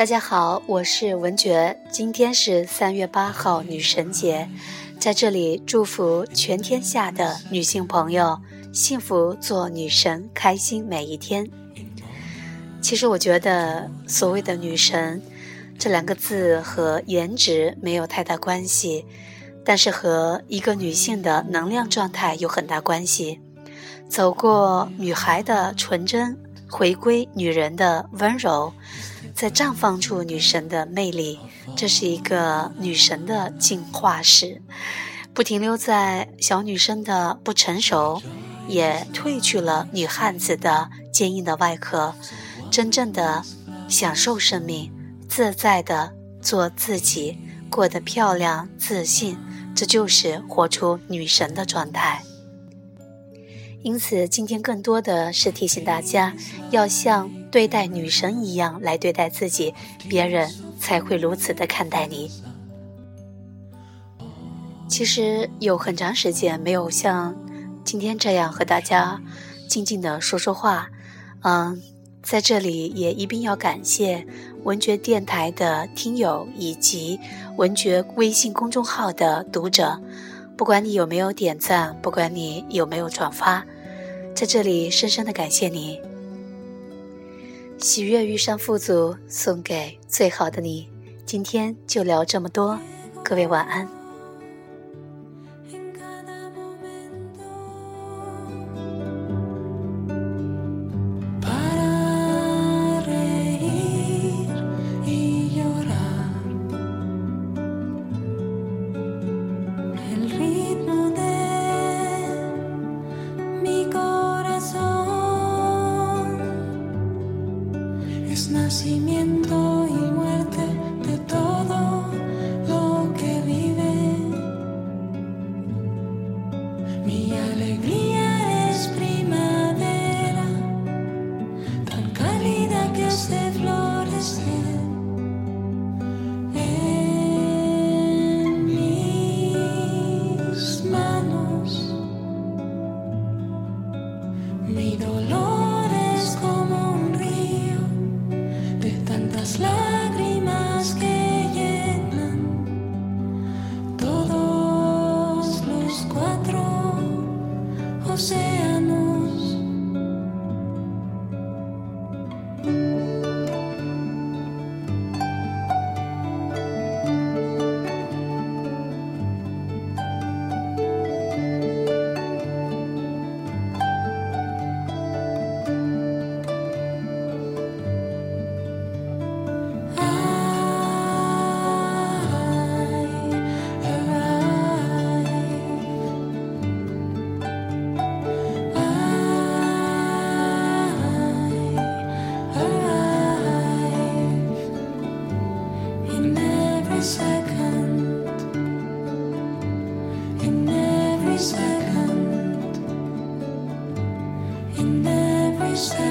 大家好，我是文觉。今天是三月八号，女神节，在这里祝福全天下的女性朋友幸福做女神，开心每一天。其实我觉得，所谓的女神这两个字和颜值没有太大关系，但是和一个女性的能量状态有很大关系。走过女孩的纯真，回归女人的温柔。在绽放出女神的魅力，这是一个女神的进化史，不停留在小女生的不成熟，也褪去了女汉子的坚硬的外壳，真正的享受生命，自在的做自己，过得漂亮自信，这就是活出女神的状态。因此，今天更多的是提醒大家，要像对待女神一样来对待自己，别人才会如此的看待你。其实有很长时间没有像今天这样和大家静静的说说话，嗯，在这里也一并要感谢文觉电台的听友以及文觉微信公众号的读者。不管你有没有点赞，不管你有没有转发，在这里深深的感谢你。喜悦遇上富足，送给最好的你。今天就聊这么多，各位晚安。Nacimiento y muerte de todo lo que vive. Mi alegría es primavera, tan cálida que hace florecer. En mis manos, mi dolor. second, in every second.